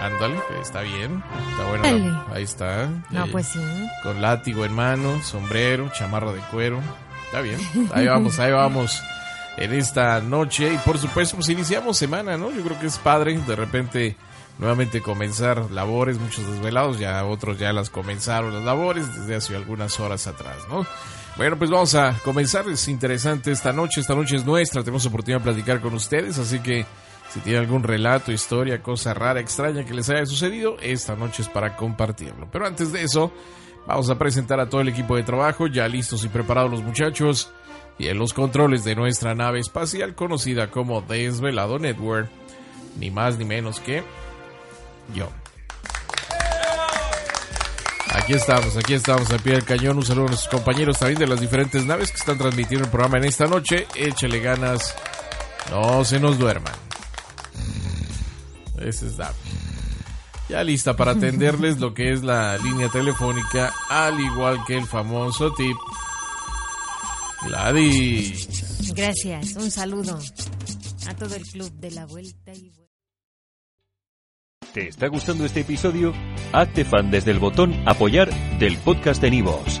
Ándale, está bien. Está bueno. Ahí está. No, pues sí. Con látigo en mano, sombrero, chamarra de cuero. Está bien. Ahí vamos, ahí vamos. En esta noche. Y por supuesto, pues iniciamos semana, ¿no? Yo creo que es padre de repente nuevamente comenzar labores, muchos desvelados, ya otros ya las comenzaron las labores desde hace algunas horas atrás, ¿no? Bueno, pues vamos a comenzar. Es interesante esta noche. Esta noche es nuestra. Tenemos oportunidad de platicar con ustedes, así que si tiene algún relato, historia, cosa rara, extraña que les haya sucedido, esta noche es para compartirlo. Pero antes de eso, vamos a presentar a todo el equipo de trabajo, ya listos y preparados los muchachos, y en los controles de nuestra nave espacial conocida como Desvelado Network, ni más ni menos que yo. Aquí estamos, aquí estamos al pie del cañón. Un saludo a nuestros compañeros también de las diferentes naves que están transmitiendo el programa en esta noche. Échale ganas, no se nos duerman. Ese es Ya lista para atenderles lo que es la línea telefónica, al igual que el famoso tip. Gladys. Gracias, un saludo a todo el club de la vuelta y ¿Te está gustando este episodio? Hazte fan desde el botón apoyar del podcast de Nivos.